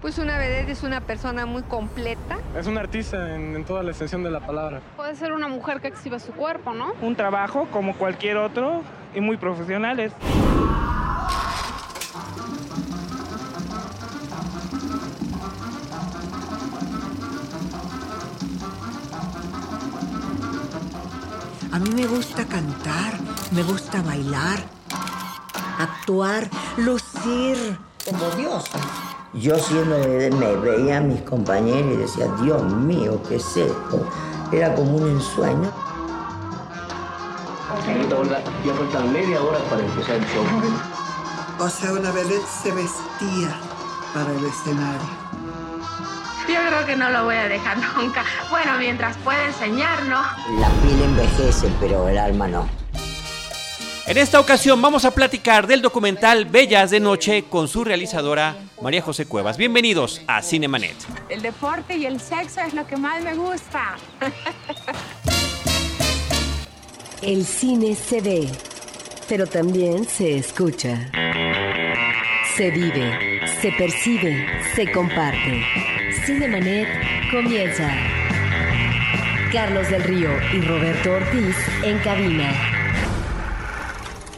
Pues una vedette es una persona muy completa. Es un artista en, en, toda la extensión de la palabra. Puede ser una mujer que exhiba su cuerpo, ¿no? Un trabajo como cualquier otro y muy profesionales. A mí me gusta cantar, me gusta bailar, actuar, lucir. Como Dios. Yo siendo me veía a mis compañeros y decía, Dios mío, ¿qué es esto? Era como un ensueño. Ya faltan media hora para empezar el show. O sea, una vedette se vestía para el escenario. Yo creo que no lo voy a dejar nunca. Bueno, mientras pueda enseñarnos. La piel envejece, pero el alma no. En esta ocasión vamos a platicar del documental Bellas de Noche con su realizadora María José Cuevas. Bienvenidos a Cinemanet. El deporte y el sexo es lo que más me gusta. El cine se ve, pero también se escucha. Se vive, se percibe, se comparte. Cinemanet comienza. Carlos del Río y Roberto Ortiz en cabina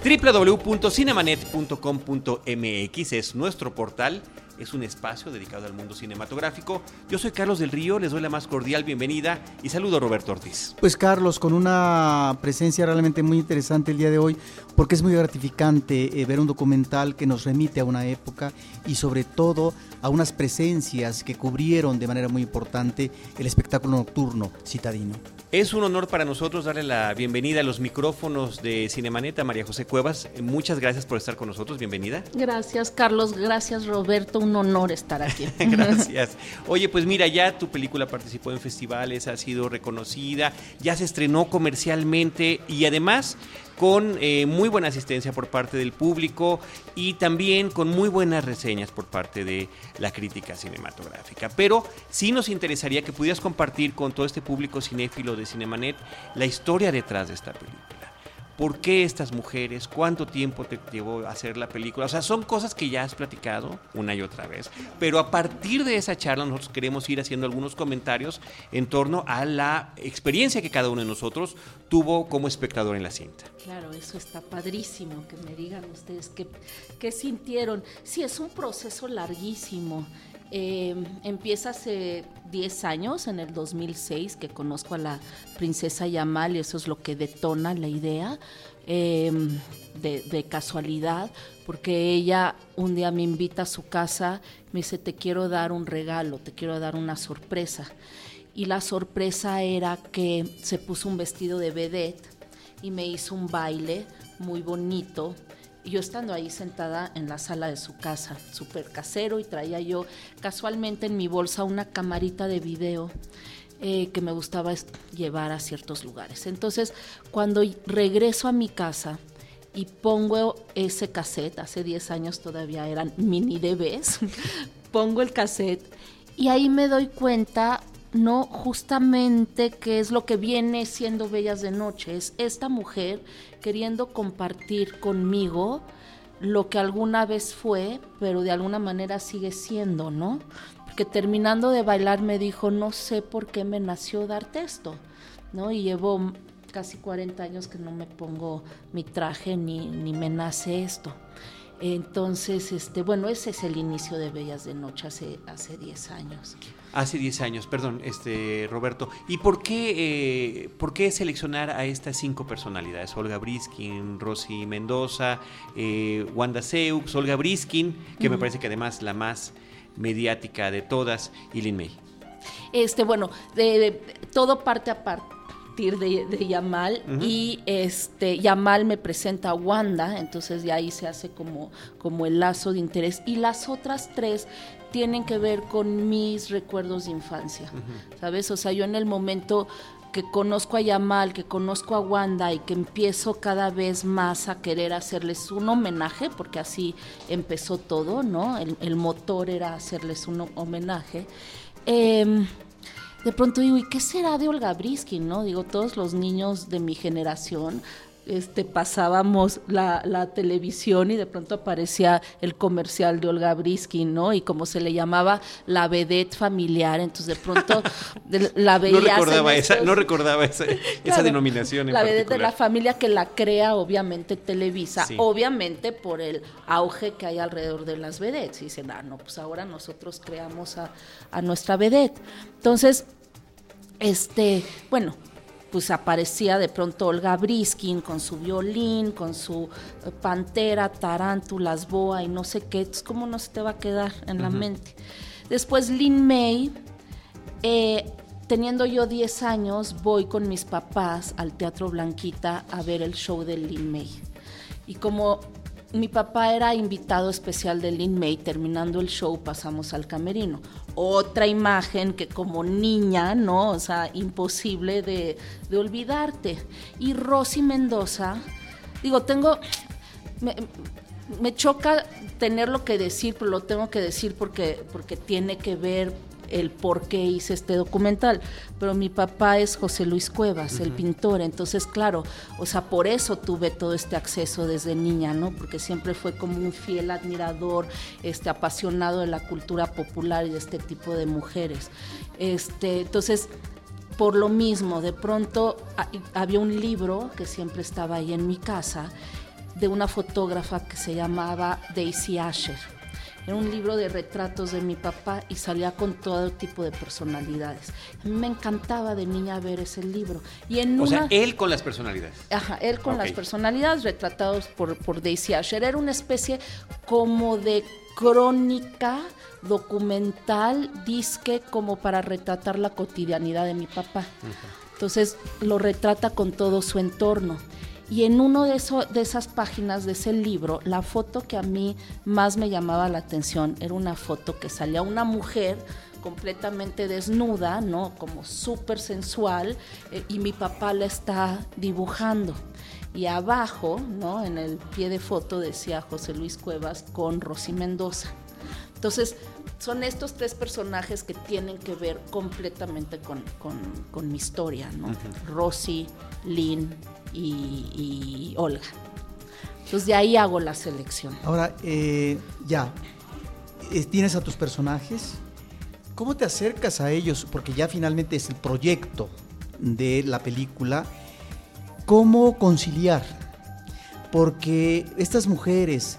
www.cinemanet.com.mx es nuestro portal, es un espacio dedicado al mundo cinematográfico. Yo soy Carlos del Río, les doy la más cordial bienvenida y saludo a Roberto Ortiz. Pues Carlos, con una presencia realmente muy interesante el día de hoy, porque es muy gratificante eh, ver un documental que nos remite a una época y sobre todo a unas presencias que cubrieron de manera muy importante el espectáculo nocturno citadino. Es un honor para nosotros darle la bienvenida a los micrófonos de Cinemaneta, María José Cuevas. Muchas gracias por estar con nosotros, bienvenida. Gracias, Carlos, gracias, Roberto, un honor estar aquí. gracias. Oye, pues mira, ya tu película participó en festivales, ha sido reconocida, ya se estrenó comercialmente y además con eh, muy buena asistencia por parte del público y también con muy buenas reseñas por parte de la crítica cinematográfica. Pero sí nos interesaría que pudieras compartir con todo este público cinéfilo de Cinemanet la historia detrás de esta película. ¿Por qué estas mujeres? ¿Cuánto tiempo te llevó a hacer la película? O sea, son cosas que ya has platicado una y otra vez. Pero a partir de esa charla nosotros queremos ir haciendo algunos comentarios en torno a la experiencia que cada uno de nosotros tuvo como espectador en la cinta. Claro, eso está padrísimo, que me digan ustedes qué, qué sintieron. Sí, es un proceso larguísimo. Eh, empieza hace 10 años, en el 2006, que conozco a la princesa Yamal y eso es lo que detona la idea eh, de, de, casualidad, porque ella un día me invita a su casa, me dice, te quiero dar un regalo, te quiero dar una sorpresa. Y la sorpresa era que se puso un vestido de vedette y me hizo un baile muy bonito yo estando ahí sentada en la sala de su casa, súper casero, y traía yo casualmente en mi bolsa una camarita de video eh, que me gustaba llevar a ciertos lugares. Entonces, cuando regreso a mi casa y pongo ese cassette, hace 10 años todavía eran mini DVs, pongo el cassette y ahí me doy cuenta no justamente que es lo que viene siendo Bellas de Noche, es esta mujer queriendo compartir conmigo lo que alguna vez fue, pero de alguna manera sigue siendo, ¿no? Porque terminando de bailar me dijo, no sé por qué me nació darte esto, ¿no? Y llevo casi 40 años que no me pongo mi traje ni, ni me nace esto. Entonces, este, bueno, ese es el inicio de Bellas de Noche hace, hace 10 años. Hace 10 años, perdón, este Roberto. ¿Y por qué, eh, por qué seleccionar a estas cinco personalidades? Olga Briskin, Rosy Mendoza, eh, Wanda Seux, Olga Briskin, que uh -huh. me parece que además la más mediática de todas, y Lin May. Este, bueno, de, de, todo parte a partir de, de Yamal uh -huh. y este Yamal me presenta a Wanda, entonces de ahí se hace como, como el lazo de interés y las otras tres tienen que ver con mis recuerdos de infancia, uh -huh. ¿sabes? O sea, yo en el momento que conozco a Yamal, que conozco a Wanda y que empiezo cada vez más a querer hacerles un homenaje, porque así empezó todo, ¿no? El, el motor era hacerles un homenaje. Eh, de pronto digo, ¿y qué será de Olga Briskin, no? Digo, todos los niños de mi generación este, pasábamos la, la, televisión y de pronto aparecía el comercial de Olga Briskin, ¿no? Y como se le llamaba la vedette familiar, entonces de pronto la veía. No recordaba esa, no recordaba esa, esa denominación. En la vedette de la familia que la crea, obviamente, Televisa, obviamente por el auge que hay alrededor de las vedettes. Y dicen, ah, no, pues ahora nosotros creamos a, a nuestra vedette. Entonces, este, bueno, pues aparecía de pronto Olga Briskin con su violín, con su eh, pantera, tarántulas, boa y no sé qué. Entonces, ¿cómo no se te va a quedar en la mente? Después Lin May, eh, teniendo yo 10 años, voy con mis papás al Teatro Blanquita a ver el show de Lin May. Y como mi papá era invitado especial de Lin May, terminando el show pasamos al camerino otra imagen que como niña, ¿no? O sea, imposible de, olvidarte. Y Rosy Mendoza, digo, tengo, me, me, choca tenerlo que decir, pero lo tengo que decir porque, porque tiene que ver el por qué hice este documental. Pero mi papá es José Luis Cuevas, el pintor, entonces claro, o sea, por eso tuve todo este acceso desde niña, ¿no? Porque siempre fue como un fiel admirador, este apasionado de la cultura popular y de este tipo de mujeres. Este, entonces, por lo mismo, de pronto había un libro que siempre estaba ahí en mi casa de una fotógrafa que se llamaba Daisy Asher era un libro de retratos de mi papá y salía con todo tipo de personalidades. A mí me encantaba de niña ver ese libro. Y en o sea, él con las personalidades. Ajá, él con las personalidades retratados por, por Daisy Asher. Era una especie como de crónica documental, disque, como para retratar la cotidianidad de mi papá. Entonces lo retrata con todo su entorno. Y en uno de, de esas páginas de ese libro, la foto que a mí más me llamaba la atención era una foto que salía una mujer completamente desnuda, ¿no? Como súper sensual, eh, y mi papá la está dibujando. Y abajo, ¿no? En el pie de foto decía José Luis Cuevas con Rosy Mendoza. Entonces, son estos tres personajes que tienen que ver completamente con, con, mi historia, ¿no? Rosy, Lynn y, Olga. Entonces de ahí hago la selección. Ahora, eh, ya, eh, tienes a tus personajes. ¿Cómo te acercas a ellos? Porque ya finalmente es el proyecto de la película. ¿Cómo conciliar? Porque estas mujeres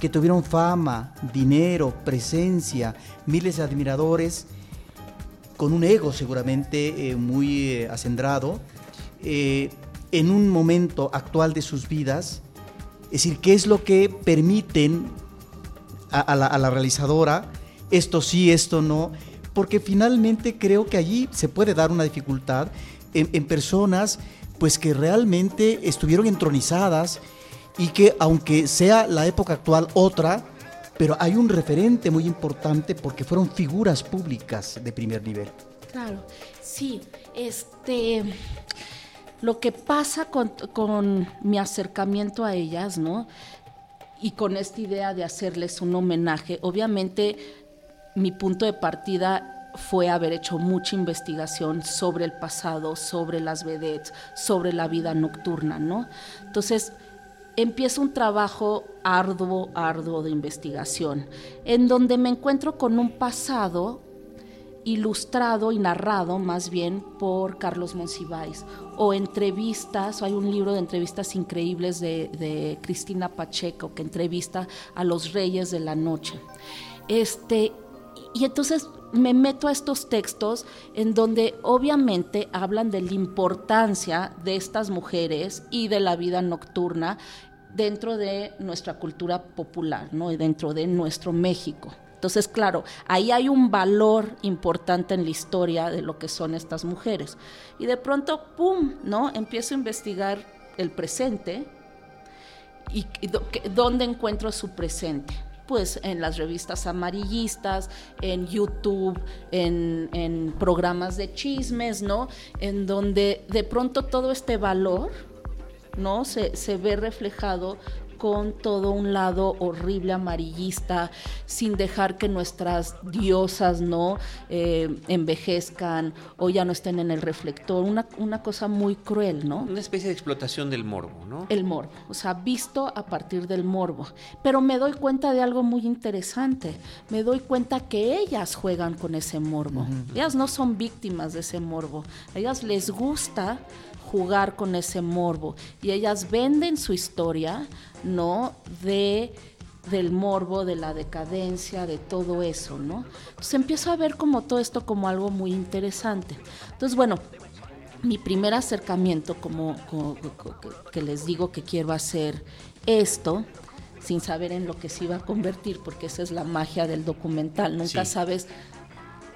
que tuvieron fama, dinero, presencia, miles de admiradores, con un ego seguramente eh, muy acendrado, en un momento actual de sus vidas, es decir, qué es lo que permiten a, la, realizadora, esto sí, esto no, porque finalmente creo que allí se puede dar una dificultad en, personas pues que realmente estuvieron entronizadas y que aunque sea la época actual otra, pero hay un referente muy importante porque fueron figuras públicas de primer nivel. Claro, sí, este lo que pasa con, mi acercamiento a ellas, ¿no? Y con esta idea de hacerles un homenaje, obviamente mi punto de partida fue haber hecho mucha investigación sobre el pasado, sobre las vedettes, sobre la vida nocturna, ¿no? Entonces, empieza un trabajo arduo, arduo de investigación, en donde me encuentro con un pasado ilustrado y narrado más bien por Carlos Monsiváis, o entrevistas, hay un libro de entrevistas increíbles de, Cristina Pacheco que entrevista a los reyes de la noche. Este, y entonces me meto a estos textos en donde obviamente hablan de la importancia de estas mujeres y de la vida nocturna dentro de nuestra cultura popular, ¿no? y dentro de nuestro México. Entonces, claro, ahí hay un valor importante en la historia de lo que son estas mujeres. Y de pronto, ¡pum!, ¿no? Empiezo a investigar el presente y, dónde encuentro su presente pues en las revistas amarillistas, en YouTube, en, en, programas de chismes, ¿no? En donde de pronto todo este valor, ¿no? Se, se ve reflejado con todo un lado horrible amarillista, sin dejar que nuestras diosas no eh, envejezcan o ya no estén en el reflector. Una, una cosa muy cruel, ¿no? Una especie de explotación del morbo, ¿no? El morbo, o sea, visto a partir del morbo. Pero me doy cuenta de algo muy interesante. Me doy cuenta que ellas juegan con ese morbo. Ellas no son víctimas de ese morbo. A ellas les gusta jugar con ese morbo y ellas venden su historia, ¿no? De del morbo, de la decadencia, de todo eso, ¿no? Entonces empiezo a ver como todo esto como algo muy interesante. Entonces, bueno, mi primer acercamiento, como, que les digo que quiero hacer esto, sin saber en lo que se iba a convertir, porque esa es la magia del documental, nunca sabes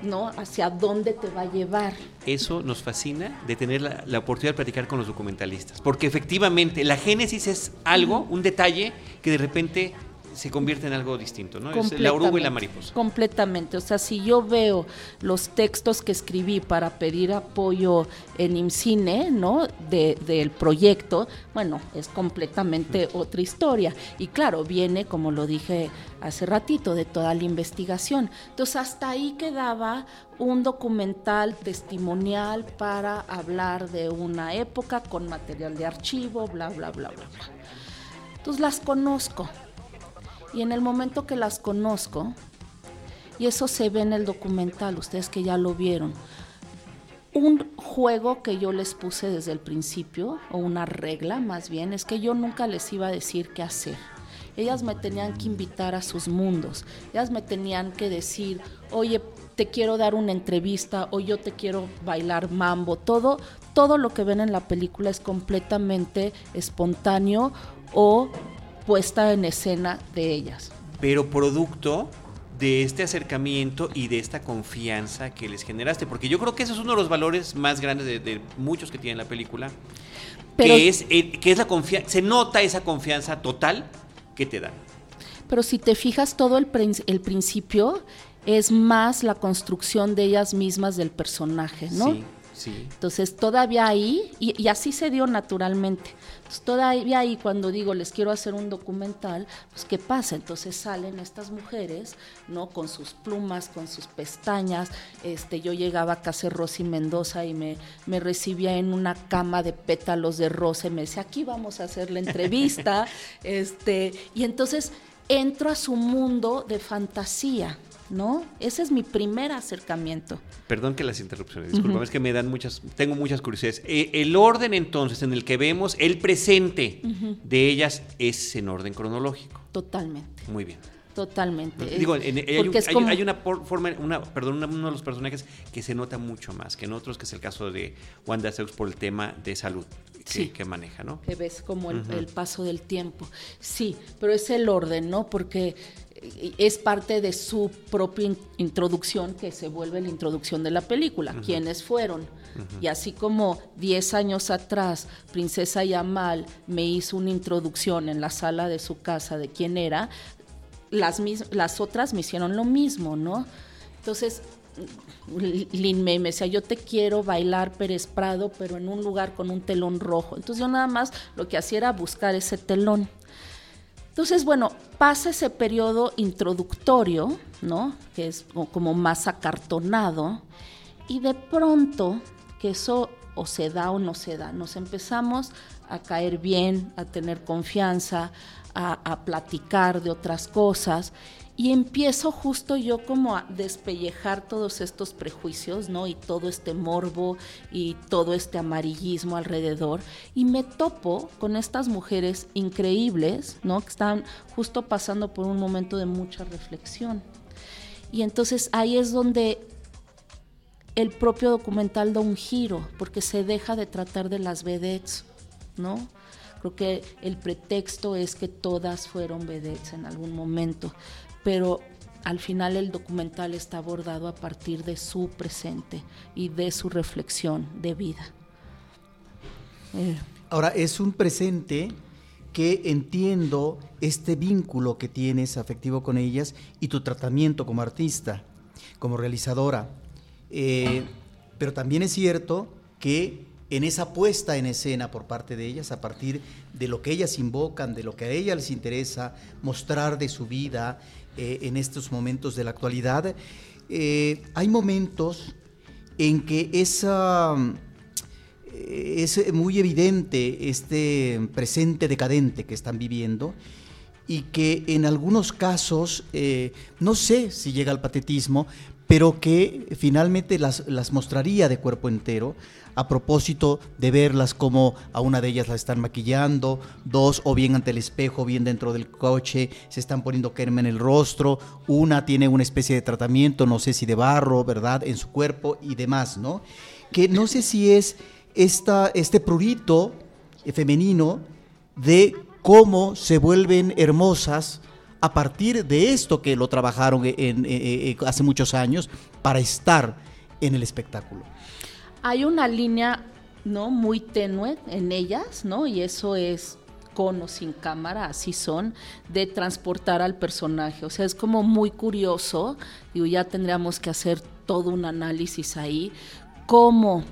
¿no? Hacia dónde te va a llevar. Eso nos fascina de tener la, oportunidad de platicar con los documentalistas, porque efectivamente la génesis es algo, un detalle que de repente se convierte en algo distinto, ¿no? Es la oruga y la mariposa. Completamente. O sea, si yo veo los textos que escribí para pedir apoyo en IMCINE, ¿no? De, del proyecto, bueno, es completamente otra historia. Y claro, viene, como lo dije hace ratito, de toda la investigación. Entonces, hasta ahí quedaba un documental testimonial para hablar de una época con material de archivo, bla, bla, bla, bla, bla. Entonces las conozco y en el momento que las conozco, y eso se ve en el documental, ustedes que ya lo vieron, un juego que yo les puse desde el principio, o una regla más bien, es que yo nunca les iba a decir qué hacer. Ellas me tenían que invitar a sus mundos, ellas me tenían que decir, oye, te quiero dar una entrevista o yo te quiero bailar mambo, todo, todo lo que ven en la película es completamente espontáneo o puesta en escena de ellas. Pero producto de este acercamiento y de esta confianza que les generaste, porque yo creo que ese es uno de los valores más grandes de, muchos que tiene la película, que, es, que es la confianza, se nota esa confianza total que te dan. Pero si te fijas, todo el, el principio es más la construcción de ellas mismas del personaje, ¿no? Sí. Entonces, todavía ahí, y, así se dio naturalmente, todavía ahí cuando digo les quiero hacer un documental, pues ¿qué pasa? Entonces salen estas mujeres, ¿no? Con sus plumas, con sus pestañas, este, yo llegaba a casa Rosy Mendoza y me, me recibía en una cama de pétalos de rosa y me decía, aquí vamos a hacer la entrevista, este, y entonces entro a su mundo de fantasía, ¿no? Ese es mi primer acercamiento. Perdón que las interrupciones, disculpa, es que me dan muchas, tengo muchas curiosidades. Eh, el orden entonces en el que vemos el presente de ellas es en orden cronológico. Totalmente. Muy bien. Totalmente. Digo, hay, una forma, una, perdón, uno de los personajes que se nota mucho más que en otros, que es el caso de Wanda Seux por el tema de salud que, maneja, ¿no? Que ves como el, el, paso del tiempo. Sí, pero es el orden, ¿no? Porque es parte de su propia introducción que se vuelve la introducción de la película. ¿Quiénes fueron? Y así como 10 años atrás Princesa Yamal me hizo una introducción en la sala de su casa de quién era, las, las otras me hicieron lo mismo, ¿no? Entonces, Lin May me decía, yo te quiero bailar Pérez Prado, pero en un lugar con un telón rojo. Entonces yo nada más lo que hacía era buscar ese telón. Entonces, bueno, pasa ese periodo introductorio, ¿no? Que es como más acartonado, y de pronto, que eso o se da o no se da, nos empezamos a caer bien, a tener confianza, a, a platicar de otras cosas, y empiezo justo yo como a despellejar todos estos prejuicios, ¿no? Y todo este morbo y todo este amarillismo alrededor. Y me topo con estas mujeres increíbles, ¿no? Que están justo pasando por un momento de mucha reflexión. Y entonces ahí es donde el propio documental da un giro, porque se deja de tratar de las vedettes, ¿no? Creo que el pretexto es que todas fueron vedettes en algún momento, pero al final el documental está abordado a partir de su presente y de su reflexión de vida. Eh. Ahora, es un presente que entiendo este vínculo que tienes afectivo con ellas y tu tratamiento como artista, como realizadora. Eh, pero también es cierto que en esa puesta en escena por parte de ellas, a partir de lo que ellas invocan, de lo que a ellas les interesa mostrar de su vida eh, en estos momentos de la actualidad, eh, hay momentos en que eh, es muy evidente este presente decadente que están viviendo y que en algunos casos, no sé si llega al patetismo, pero que finalmente las, las mostraría de cuerpo entero a propósito de verlas como a una de ellas la están maquillando, dos o bien ante el espejo, bien dentro del coche, se están poniendo crema en el rostro, una tiene una especie de tratamiento, no sé si de barro, ¿verdad?, en su cuerpo y demás, ¿no? Que no sé si es esta, este prurito femenino de cómo se vuelven hermosas a partir de esto que lo trabajaron en, hace muchos años para estar en el espectáculo. Hay una línea no muy tenue en ellas, ¿no? Y eso es con o sin cámara, así son, de transportar al personaje. O sea, es como muy curioso, digo, ya tendríamos que hacer todo un análisis ahí, cómo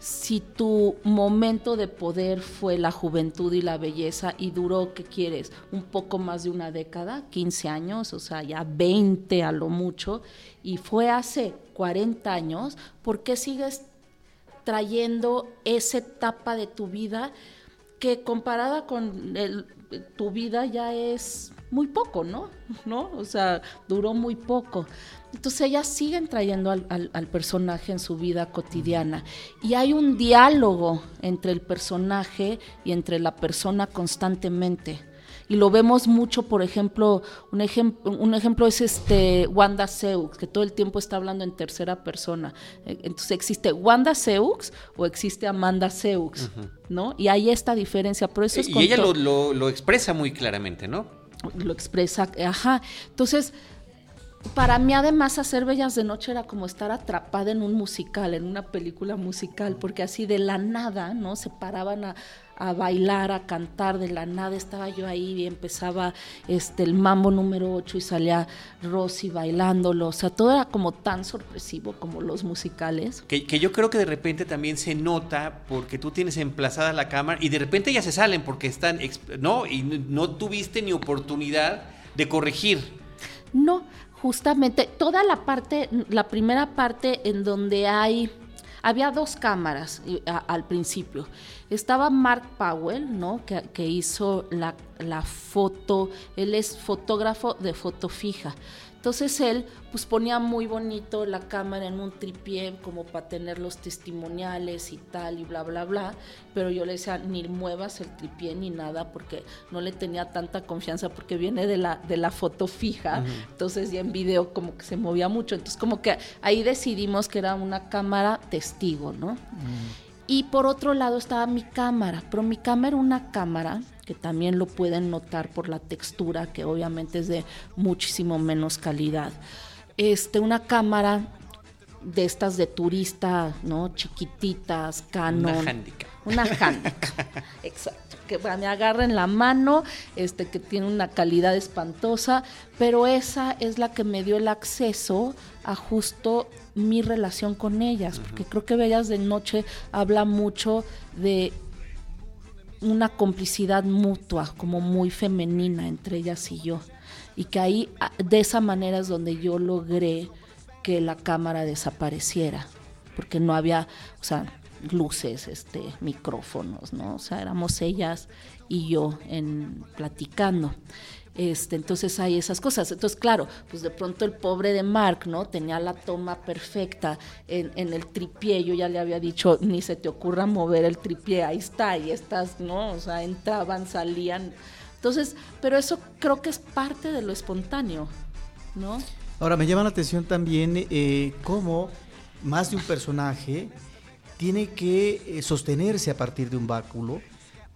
si tu momento de poder fue la juventud y la belleza y duró, ¿qué quieres? Un poco más de una década, 15 años, o sea, ya 20 a lo mucho, y fue hace 40 años, ¿por qué sigues trayendo esa etapa de tu vida que comparada con tu vida ya es muy poco, ¿no? ¿no? O sea, duró muy poco. Entonces ellas siguen trayendo al, personaje en su vida cotidiana y hay un diálogo entre el personaje y entre la persona constantemente. Y lo vemos mucho, por ejemplo, un, ejemplo un ejemplo es este Wanda Seux, que todo el tiempo está hablando en tercera persona. Eh, entonces, ¿existe Wanda Seux o existe Amanda Seux? ¿No? Y hay esta diferencia. Por eso es y ella lo, lo expresa muy claramente, ¿no? Lo expresa, ajá. Entonces, para mí además hacer Bellas de Noche era como estar atrapada en un musical, en una película musical, porque así de la nada, ¿no? Se paraban a, bailar, a cantar, de la nada estaba yo ahí y empezaba este, el mambo número 8 y salía Rosy bailándolo, o sea, todo era como tan sorpresivo como los musicales. Que, que yo creo que de repente también se nota porque tú tienes emplazada la cámara y de repente ya se salen porque están, ¿no? Y no tuviste ni oportunidad de corregir. No, justamente toda la parte, la primera parte en donde hay, había dos cámaras al principio. Estaba Mark Powell, ¿no? Que, que hizo la, la, foto, él es fotógrafo de foto fija. Entonces él pues ponía muy bonito la cámara en un tripié como para tener los testimoniales y tal y bla bla bla, pero yo le decía ni muevas el tripié ni nada porque no le tenía tanta confianza porque viene de la de la foto fija, entonces ya en video como que se movía mucho, entonces como que ahí decidimos que era una cámara testigo, ¿no? Y por otro lado estaba mi cámara, pero mi cámara era una cámara que también lo pueden notar por la textura, que obviamente es de muchísimo menos calidad. Este, una cámara de estas de turista, ¿no? Chiquititas, Canon. Una handicap. Una handicap, exacto. Que me agarren la mano, este, que tiene una calidad espantosa, pero esa es la que me dio el acceso a justo mi relación con ellas, porque creo que Bellas de Noche habla mucho de una complicidad mutua, como muy femenina entre ellas y yo. Y que ahí, de esa manera es donde yo logré que la cámara desapareciera, porque no había, o sea, luces, este, micrófonos, ¿no? O sea, éramos ellas y yo en platicando. Este, entonces hay esas cosas. Entonces, claro, pues de pronto el pobre de Mark, ¿no? Tenía la toma perfecta en, el tripié. Yo ya le había dicho, ni se te ocurra mover el tripié, ahí está, y estás, ¿no? O sea, entraban, salían. Entonces, pero eso creo que es parte de lo espontáneo, ¿no? Ahora, me llama la atención también eh, cómo más de un personaje tiene que eh, sostenerse a partir de un báculo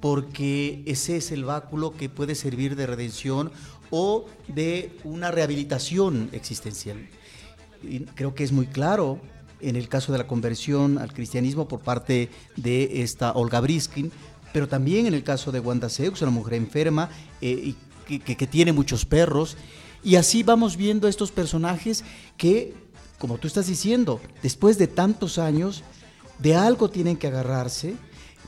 porque ese es el báculo que puede servir de redención o de una rehabilitación existencial. Creo que es muy claro en el caso de la conversión al cristianismo por parte de esta Olga Briskin, pero también en el caso de Wanda Seux, una mujer enferma eh, y que, que tiene muchos perros. Y así vamos viendo estos personajes que, como tú estás diciendo, después de tantos años, de algo tienen que agarrarse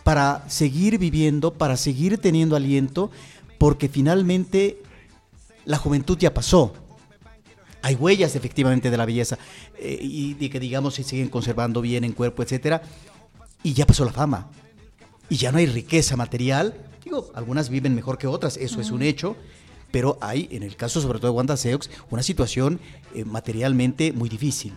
para seguir viviendo, para seguir teniendo aliento, porque finalmente la juventud ya pasó. Hay huellas efectivamente de la belleza eh, y de que digamos se siguen conservando bien en cuerpo, etcétera, y ya pasó la fama. Y ya no hay riqueza material. Digo, algunas viven mejor que otras, eso es un hecho, pero hay, en el caso sobre todo de Wanda Seux, una situación eh, materialmente muy difícil.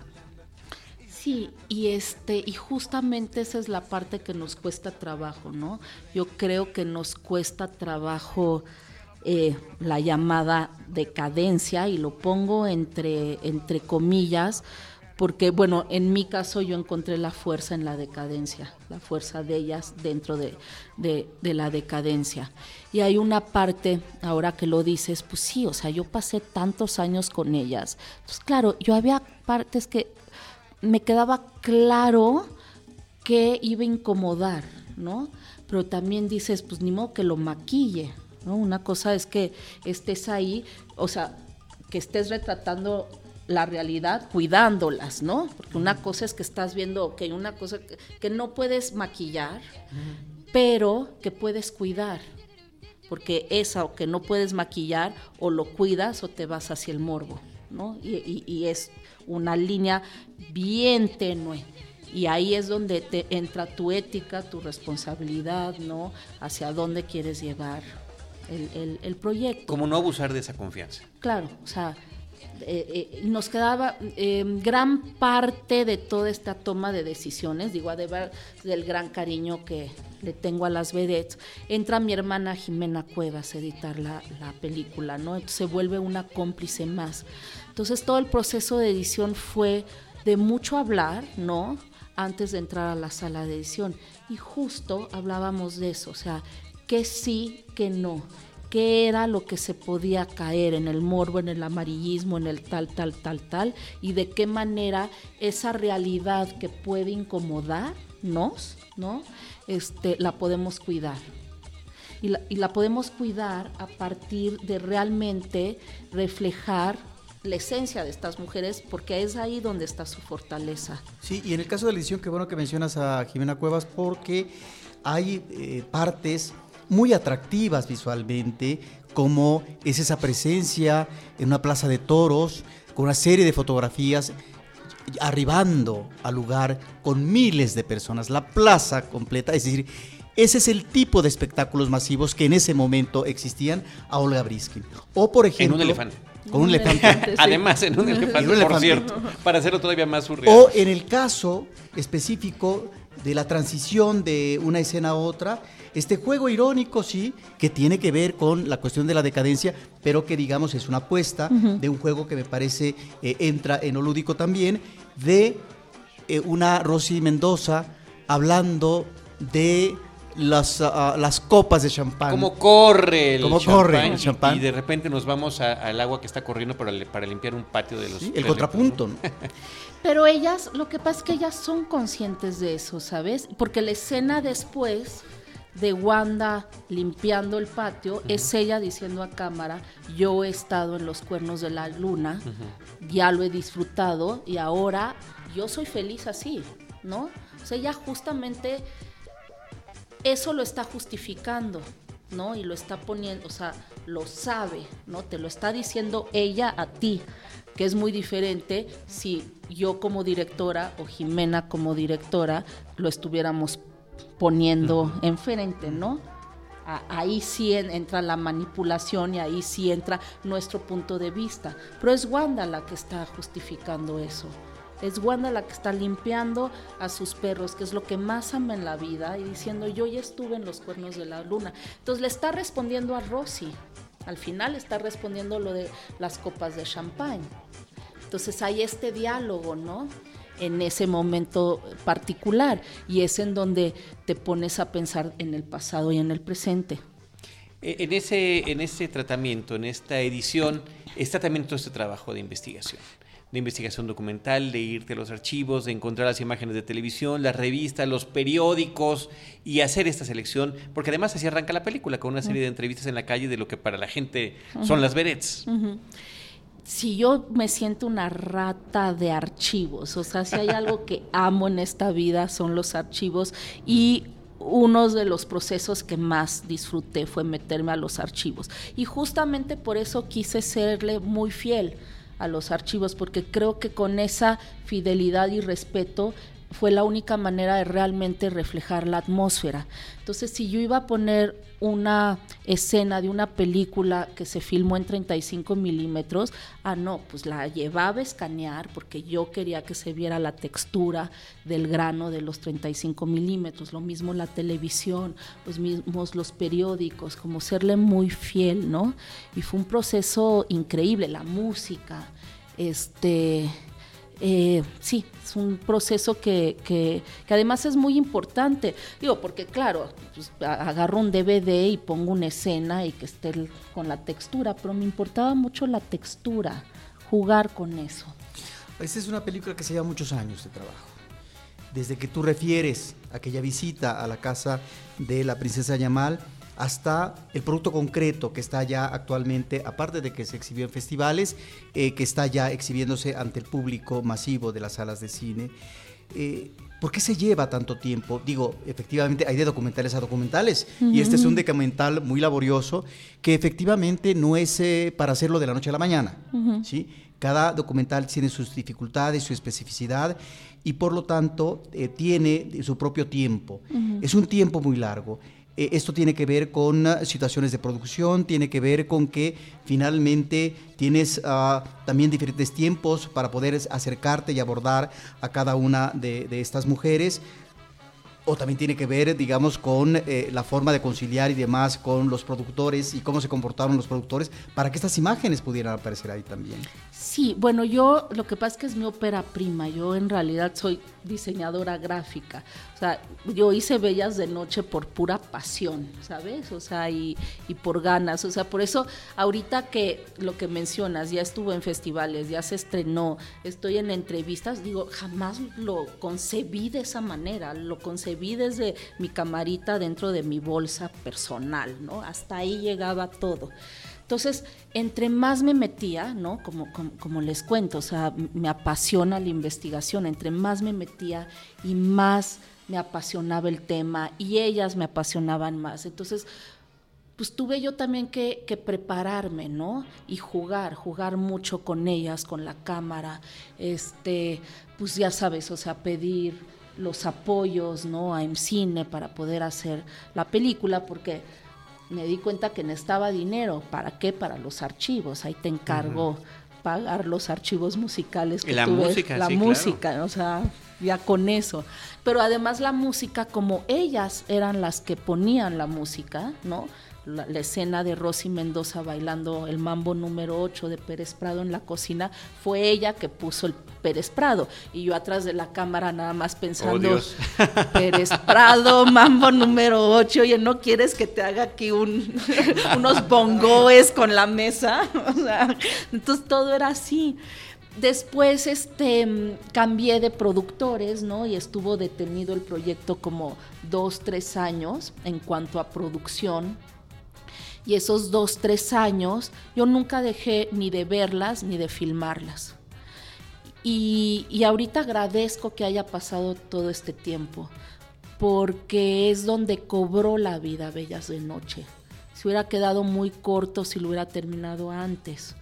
Sí, y este, y justamente esa es la parte que nos cuesta trabajo, ¿no? Yo creo que nos cuesta trabajo eh, la llamada decadencia, y lo pongo entre, entre comillas, porque bueno, en mi caso yo encontré la fuerza en la decadencia, la fuerza de ellas dentro de, de, la decadencia. Y hay una parte, ahora que lo dices, pues sí, o sea, yo pasé tantos años con ellas. Pues claro, yo había partes que me quedaba claro que iba a incomodar, ¿no? Pero también dices, pues ni modo que lo maquille, ¿no? Una cosa es que estés ahí, o sea, que estés retratando la realidad cuidándolas, ¿no? Porque una cosa es que estás viendo, que una cosa que, no puedes maquillar, pero que puedes cuidar. Porque esa o que no puedes maquillar, o lo cuidas o te vas hacia el morbo, ¿no? y es una línea bien tenue. Y ahí es donde te entra tu ética, tu responsabilidad, ¿no? Hacia dónde quieres llevar el, proyecto. ¿Cómo no abusar de esa confianza? Claro, o sea, eh, eh, nos quedaba eh, gran parte de toda esta toma de decisiones, digo, ver del gran cariño que le tengo a las vedettes, entra mi hermana Jimena Cuevas a editar la, la película, ¿no? Entonces se vuelve una cómplice más. Entonces todo el proceso de edición fue de mucho hablar, ¿no? Antes de entrar a la sala de edición. Y justo hablábamos de eso, o sea, que sí, que no, qué era lo que se podía caer en el morbo, en el amarillismo, en el tal, tal, tal, tal, y de qué manera esa realidad que puede incomodarnos, ¿no? Este, la podemos cuidar. Y la, podemos cuidar a partir de realmente reflejar la esencia de estas mujeres porque es ahí donde está su fortaleza. Sí, y en el caso de la edición, qué bueno que mencionas a Jimena Cuevas porque hay eh, partes muy atractivas visualmente, como es esa presencia en una plaza de toros, con una serie de fotografías arribando al lugar con miles de personas, la plaza completa, es decir, ese es el tipo de espectáculos masivos que en ese momento existían a Olga Briskin. O por ejemplo... En un elefante. Con un, elefante. Además, en un elefante, por cierto, para hacerlo todavía más surreal. O en el caso específico de la transición de una escena a otra, este juego irónico, sí, que tiene que ver con la cuestión de la decadencia, pero que digamos es una apuesta de un juego que me parece eh, entra en lo lúdico también, de eh, una Rosy Mendoza hablando de las, ah, las copas de champán. ¿Cómo corre el ¿Cómo corre el champán? Y, de repente nos vamos al agua que está corriendo para, para limpiar un patio de los... el contrapunto. Pero ellas, lo que pasa es que ellas son conscientes de eso, ¿sabes? Porque la escena después de Wanda limpiando el patio es ella diciendo a cámara, yo he estado en los cuernos de la luna, ya lo he disfrutado y ahora yo soy feliz así, ¿no? O sea, ella justamente eso lo está justificando, ¿no? Y lo está poniendo, o sea, lo sabe, ¿no? Te lo está diciendo ella a ti, que es muy diferente si yo como directora o Jimena como directora lo estuviéramos poniendo enfrente, ¿no? Ahí sí entra la manipulación y ahí sí entra nuestro punto de vista. Pero es Wanda la que está justificando eso. Es Wanda la que está limpiando a sus perros, que es lo que más ama en la vida, y diciendo, yo ya estuve en los cuernos de la luna. Entonces le está respondiendo a Rosy. Al final está respondiendo lo de las copas de champán. Entonces hay este diálogo, ¿no? En ese momento particular y es en donde te pones a pensar en el pasado y en el presente. E, en ese, en ese tratamiento, en esta edición, está también todo este trabajo de investigación de investigación documental, de irte a los archivos, de encontrar las imágenes de televisión, las revistas, los periódicos y hacer esta selección, porque además así arranca la película con una serie de entrevistas en la calle de lo que para la gente son las vedettes. si yo me siento una rata de archivos, o sea, si hay algo que amo en esta vida son los archivos y uno de los procesos que más disfruté fue meterme a los archivos. Y justamente por eso quise serle muy fiel a los archivos, porque creo que con esa fidelidad y respeto fue la única manera de realmente reflejar la atmósfera. Entonces, si yo iba a poner una escena de una película que se filmó en 35 milímetros, ah, no, pues la llevaba a escanear porque yo quería que se viera la textura del grano de los 35 milímetros. Lo mismo la televisión, los mismos los periódicos, como serle muy fiel, ¿no? Y fue un proceso increíble, la música, este eh, sí, es un proceso que, que, además es muy importante. Digo, porque claro, pues, agarro un DVD y pongo una escena y que esté con la textura, pero me importaba mucho la textura, jugar con eso. Esta es una película que se lleva muchos años de trabajo. Desde que tú refieres aquella visita a la casa de la princesa Yamal, hasta el producto concreto que está ya actualmente, aparte de que se exhibió en festivales, eh, que está ya exhibiéndose ante el público masivo de las salas de cine. Eh, ¿Por qué se lleva tanto tiempo? Digo, efectivamente hay de documentales a documentales y este es un documental muy laborioso que efectivamente no es eh, para hacerlo de la noche a la mañana. ¿sí? Cada documental tiene sus dificultades, su especificidad y por lo tanto tiene su propio tiempo. Es un tiempo muy largo. Eh, esto tiene que ver con ah, situaciones de producción, tiene que ver con que finalmente tienes ah, también diferentes tiempos para poder acercarte y abordar a cada una de, de estas mujeres o también tiene que ver, digamos, con eh, la forma de conciliar y demás con los productores y cómo se comportaron los productores para que estas imágenes pudieran aparecer ahí también. Sí, bueno, yo lo que pasa es que es mi ópera prima, yo en realidad soy diseñadora gráfica, o sea, yo hice Bellas de Noche por pura pasión, ¿sabes? O sea, y, y por ganas, o sea, por eso ahorita que lo que mencionas, ya estuvo en festivales, ya se estrenó, estoy en entrevistas, digo, jamás lo concebí de esa manera, lo concebí desde mi camarita dentro de mi bolsa personal, ¿no? Hasta ahí llegaba todo. Entonces, entre más me metía, ¿no? Como, les cuento, o sea, me apasiona la investigación, entre más me metía y más me apasionaba el tema y ellas me apasionaban más. Entonces, pues tuve yo también que, que, prepararme, ¿no? Y jugar, jugar mucho con ellas, con la cámara, este, pues ya sabes, o sea, pedir los apoyos, ¿no? A cine para poder hacer la película, porque me di cuenta que necesitaba dinero. ¿Para qué? Para los archivos. Ahí te encargo pagar los archivos musicales que la música, la música, o sea, ya con eso. Pero además la música, como ellas eran las que ponían la música, ¿no? La, escena de Rosy Mendoza bailando el mambo número 8 de Pérez Prado en la cocina, fue ella que puso el Pérez Prado. Y yo atrás de la cámara nada más pensando, oh, Pérez Prado, mambo número 8, oye, ¿no quieres que te haga aquí un, unos bongoes con la mesa? entonces todo era así. Después este, cambié de productores, ¿no? Y estuvo detenido el proyecto como dos, tres años en cuanto a producción y esos dos, tres años yo nunca dejé ni de verlas ni de filmarlas. Y, y ahorita agradezco que haya pasado todo este tiempo, porque es donde cobró la vida Bellas de Noche. Se hubiera quedado muy corto si lo hubiera terminado antes.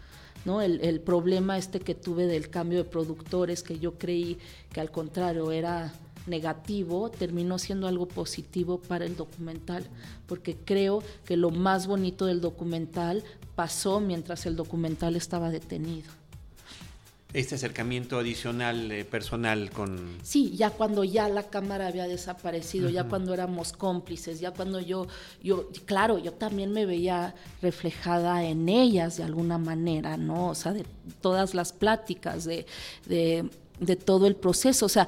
¿no? El, el, problema este que tuve del cambio de productores, que yo creí que al contrario era negativo terminó siendo algo positivo para el documental, porque creo que lo más bonito del documental pasó mientras el documental estaba detenido. Este acercamiento adicional eh, personal con... Sí, ya cuando ya la cámara había desaparecido, ya cuando éramos cómplices, ya cuando yo, yo, claro, yo también me veía reflejada en ellas de alguna manera, ¿no? O sea, de todas las pláticas, de, de, de todo el proceso. O sea,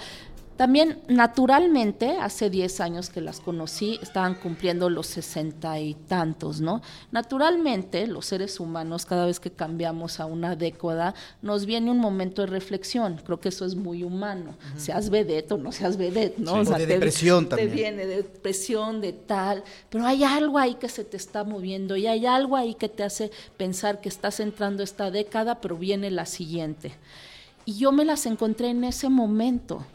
También naturalmente, hace 10 años que las conocí, estaban cumpliendo los sesenta y tantos, ¿no? Naturalmente, los seres humanos, cada vez que cambiamos a una década, nos viene un momento de reflexión. Creo que eso es muy humano. Seas vedette o no seas vedette, ¿no? Sí. O de depresión te también. viene de depresión, de tal. Pero hay algo ahí que se te está moviendo y hay algo ahí que te hace pensar que estás entrando esta década, pero viene la siguiente. Y yo me las encontré en ese momento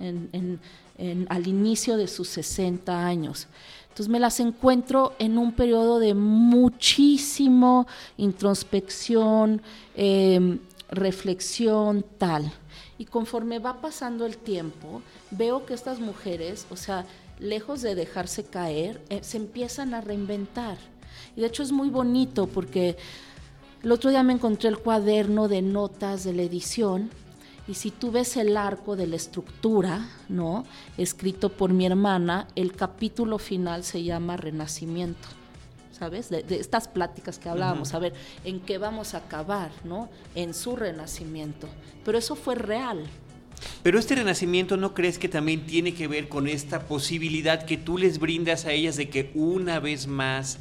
en, en, en, al inicio de sus 60 años. Entonces me las encuentro en un periodo de muchísimo introspección, eh, reflexión, tal. Y conforme va pasando el tiempo, veo que estas mujeres, o sea, lejos de dejarse caer, eh, se empiezan a reinventar. Y de hecho es muy bonito porque el otro día me encontré el cuaderno de notas de la edición y si tú ves el arco de la estructura, ¿no? Escrito por mi hermana, el capítulo final se llama Renacimiento. ¿Sabes? De, de estas pláticas que hablábamos, uh -huh. a ver, ¿en qué vamos a acabar, no? En su renacimiento. Pero eso fue real. Pero este renacimiento, ¿no crees que también tiene que ver con esta posibilidad que tú les brindas a ellas de que una vez más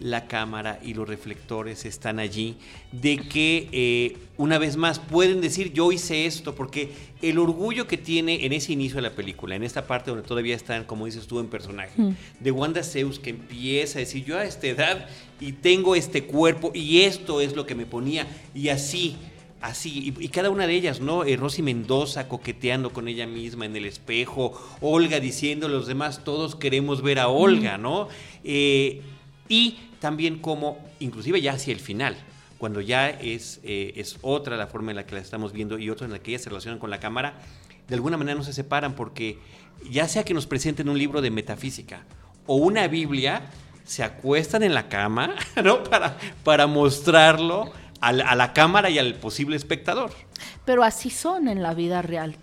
la cámara y los reflectores están allí, de que eh, una vez más pueden decir yo hice esto, porque el orgullo que tiene en ese inicio de la película, en esta parte donde todavía están, como dices tú, en personaje, mm. de Wanda Zeus que empieza a decir yo a esta edad y tengo este cuerpo y esto es lo que me ponía y así. Así, y, y, cada una de ellas, ¿no? Eh, Rosy Mendoza coqueteando con ella misma en el espejo, Olga diciendo los demás, todos queremos ver a Olga, ¿no? Eh, y también como, inclusive ya hacia el final, cuando ya es, eh, es otra la forma en la que la estamos viendo y otra en la que ellas se relacionan con la cámara, de alguna manera no se separan porque ya sea que nos presenten un libro de metafísica o una Biblia, se acuestan en la cama, ¿no? Para, para mostrarlo a la, a la cámara y al posible espectador. Pero así son en la vida real.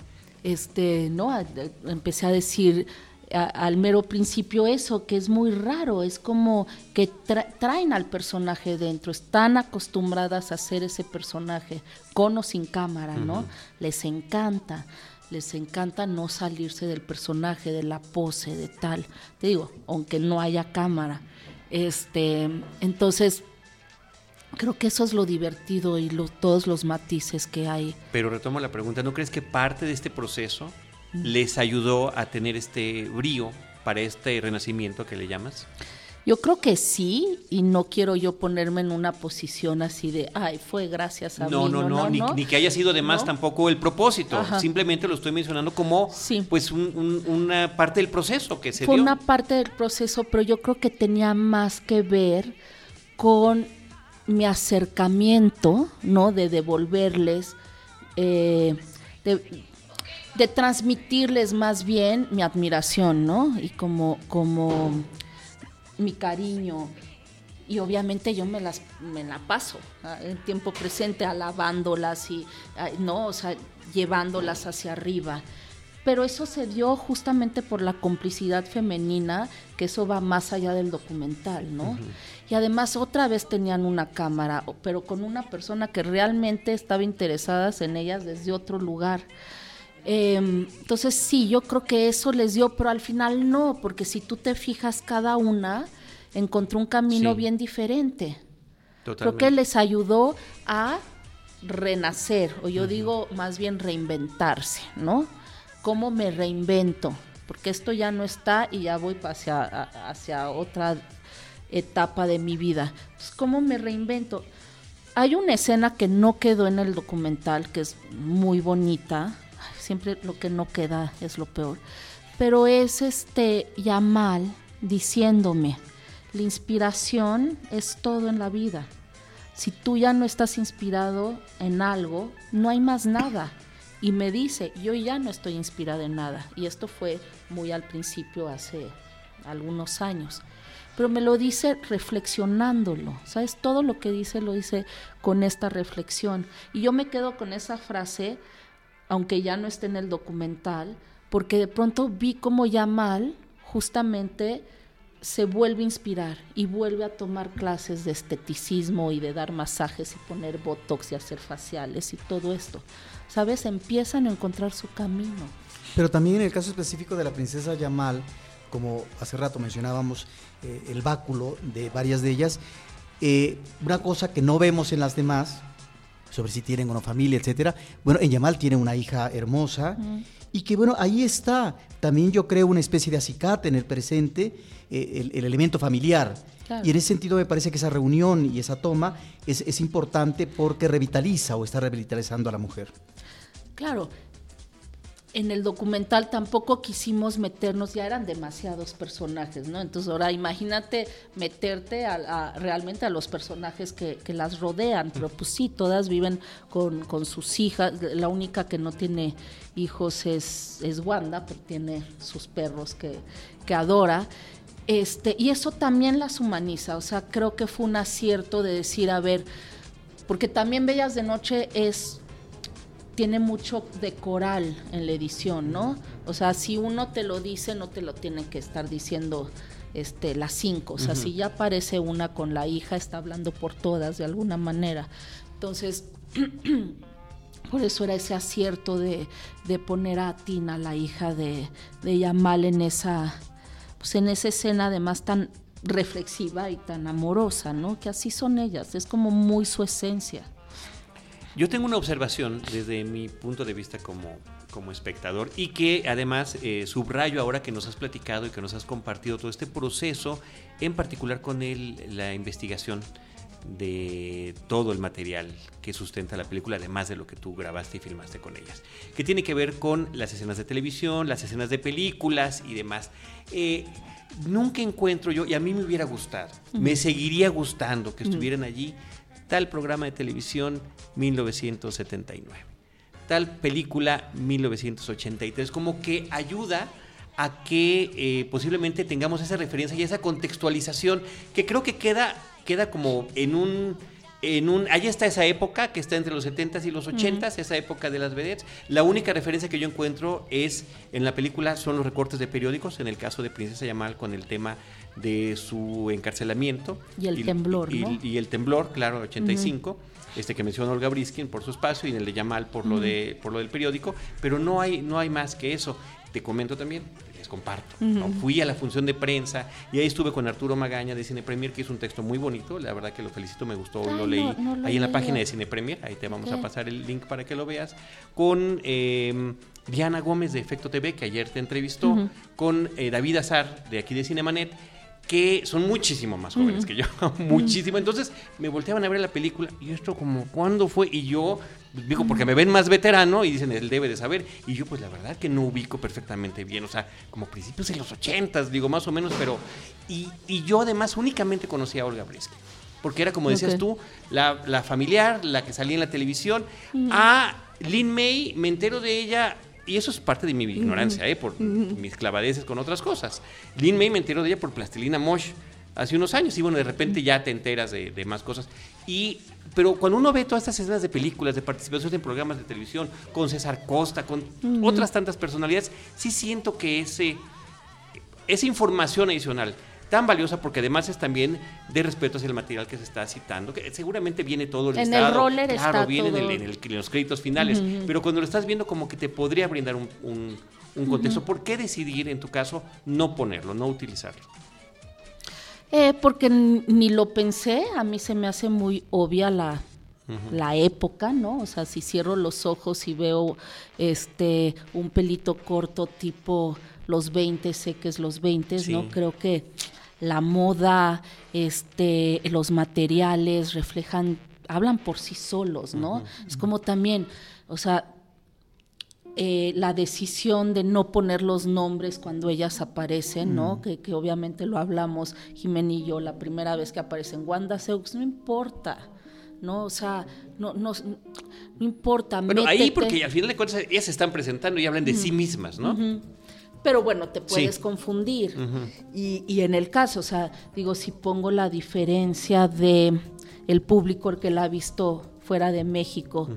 Este, ¿no? Empecé a decir a, al mero principio eso, que es muy raro, es como que tra traen al personaje dentro, están acostumbradas a hacer ese personaje, con o sin cámara, ¿no? Uh -huh. Les encanta, les encanta no salirse del personaje, de la pose, de tal. Te digo, aunque no haya cámara. Este, entonces, creo que eso es lo divertido y lo, todos los matices que hay. Pero retomo la pregunta, ¿no crees que parte de este proceso les ayudó a tener este brío para este renacimiento que le llamas? Yo creo que sí, y no quiero yo ponerme en una posición así de, ay, fue gracias a no, mí. No, no, no, ni, ni, que haya sido de más tampoco el propósito. Ajá. Simplemente lo estoy mencionando como sí. pues un, un, una parte del proceso que se fue dio. una parte del proceso, pero yo creo que tenía más que ver con mi acercamiento, ¿no? De devolverles, eh, de, de transmitirles más bien mi admiración, ¿no? Y como, como mi cariño. Y obviamente yo me las me la paso en tiempo presente alabándolas y no, o sea, llevándolas hacia arriba. Pero eso se dio justamente por la complicidad femenina, que eso va más allá del documental, ¿no? Uh -huh. Y además otra vez tenían una cámara, pero con una persona que realmente estaba interesada en ellas desde otro lugar. Eh, entonces sí, yo creo que eso les dio, pero al final no, porque si tú te fijas cada una encontró un camino sí. bien diferente. Totalmente. Creo que les ayudó a renacer, o yo uh -huh. digo más bien reinventarse, ¿no? ¿Cómo me reinvento? Porque esto ya no está y ya voy hacia, hacia otra etapa de mi vida. Entonces, ¿cómo me reinvento? Hay una escena que no quedó en el documental, que es muy bonita, siempre lo que no queda es lo peor. Pero es este Yamal diciéndome, la inspiración es todo en la vida. Si tú ya no estás inspirado en algo, no hay más nada. Y me dice, yo ya no estoy inspirada en nada. Y esto fue muy al principio, hace algunos años. Pero me lo dice reflexionándolo, ¿sabes? Todo lo que dice lo dice con esta reflexión. Y yo me quedo con esa frase aunque ya no esté en el documental, porque de pronto vi como Yamal justamente se vuelve a inspirar y vuelve a tomar clases de esteticismo y de dar masajes y poner botox y hacer faciales y todo esto. ¿Sabes? Empiezan a encontrar su camino. Pero también en el caso específico de la princesa Yamal, como hace rato mencionábamos, eh, el báculo de varias de ellas, eh, una cosa que no vemos en las demás, sobre si tienen una familia, etcétera. Bueno, en Yamal tiene una hija hermosa y que bueno, ahí está también yo creo una especie de acicate en el presente, eh, el, elemento familiar. Y en ese sentido me parece que esa reunión y esa toma es, es importante porque revitaliza o está revitalizando a la mujer. Claro, en el documental tampoco quisimos meternos, ya eran demasiados personajes, ¿no? Entonces ahora imagínate meterte a, realmente a los personajes que, las rodean, pero pues sí, todas viven con, sus hijas, la única que no tiene hijos es, es Wanda, porque tiene sus perros que, que adora. Este, y eso también las humaniza, o sea, creo que fue un acierto de decir, a ver, porque también Bellas de Noche es tiene mucho de coral en la edición, ¿no? O sea, si uno te lo dice, no te lo tiene que estar diciendo este, las cinco. O sea, si ya aparece una con la hija, está hablando por todas de alguna manera. Entonces, por eso era ese acierto de, poner a Tina, la hija de, de Yamal, en esa, pues en esa escena además tan reflexiva y tan amorosa, ¿no? Que así son ellas, es como muy su esencia. Yo tengo una observación desde mi punto de vista como, como espectador y que además eh, subrayo ahora que nos has platicado y que nos has compartido todo este proceso, en particular con el, la investigación de todo el material que sustenta la película, además de lo que tú grabaste y filmaste con ellas, que tiene que ver con las escenas de televisión, las escenas de películas y demás. Eh, nunca encuentro yo, y a mí me hubiera gustado, me seguiría gustando que estuvieran allí tal programa de televisión 1979, tal película 1983, como que ayuda a que eh, posiblemente tengamos esa referencia y esa contextualización que creo que queda, queda como en un en un, ahí está esa época que está entre los 70s y los 80s, esa época de las vedettes. La única referencia que yo encuentro es en la película son los recortes de periódicos, en el caso de Princesa Yamal con el tema de su encarcelamiento. Y el temblor, y, el temblor, claro, 85. Este que menciona Olga Briskin por su espacio y en el de Yamal por lo de por lo del periódico, pero no hay no hay más que eso. Te comento también, comparto. Fui a la función de prensa y ahí estuve con Arturo Magaña de Cine Premier, que hizo un texto muy bonito, la verdad que lo felicito, me gustó, lo leí ahí en la página de Cine Premier, ahí te vamos a pasar el link para que lo veas, con em, Diana Gómez de Efecto TV, que ayer te entrevistó, con eh, David Azar de aquí de Cinemanet que son muchísimo más jóvenes que yo, muchísimo. Entonces me volteaban a ver la película y esto como, ¿cuándo fue? Y yo, digo, porque me ven más veterano y dicen, él debe de saber. Y yo, pues la verdad que no ubico perfectamente bien, o sea, como principios de los ochentas, digo, más o menos, pero... Y, yo además únicamente conocía a Olga Brisky. Porque era, como decías tú, la, familiar, la que salía en la televisión. A Lin May, me entero de ella y eso es parte de mi ignorancia, ¿eh? por mis clavadeces con otras cosas. Lin May me enteró de ella por Plastilina Mosh hace unos años y bueno, de repente ya te enteras de, más cosas. Y, pero cuando uno ve todas estas escenas de películas, de participación en programas de televisión, con César Costa, con otras tantas personalidades, sí siento que ese, esa información adicional tan valiosa porque además es también de respeto hacia el material que se está citando, que seguramente viene todo el en el roller claro, viene En, los créditos finales, pero cuando lo estás viendo como que te podría brindar un, un, contexto. ¿Por qué decidir, en tu caso, no ponerlo, no utilizarlo? Eh, porque ni lo pensé, a mí se me hace muy obvia la, la época, ¿no? O sea, si cierro los ojos y veo este un pelito corto tipo los 20, sé que es los 20, ¿no? Creo que la moda, este, los materiales reflejan, hablan por sí solos, ¿no? Es como también, o sea, eh, la decisión de no poner los nombres cuando ellas aparecen, ¿no? Que, obviamente lo hablamos, Jiménez y yo, la primera vez que aparecen Wanda Seux, no importa. ¿no? O sea, no, no, no importa. Bueno, ahí porque al final de cuentas ellas se están presentando y hablan de sí mismas, ¿no? Pero bueno, te puedes confundir. y, en el caso, o sea, digo, si pongo la diferencia de el público el que la ha visto fuera de México,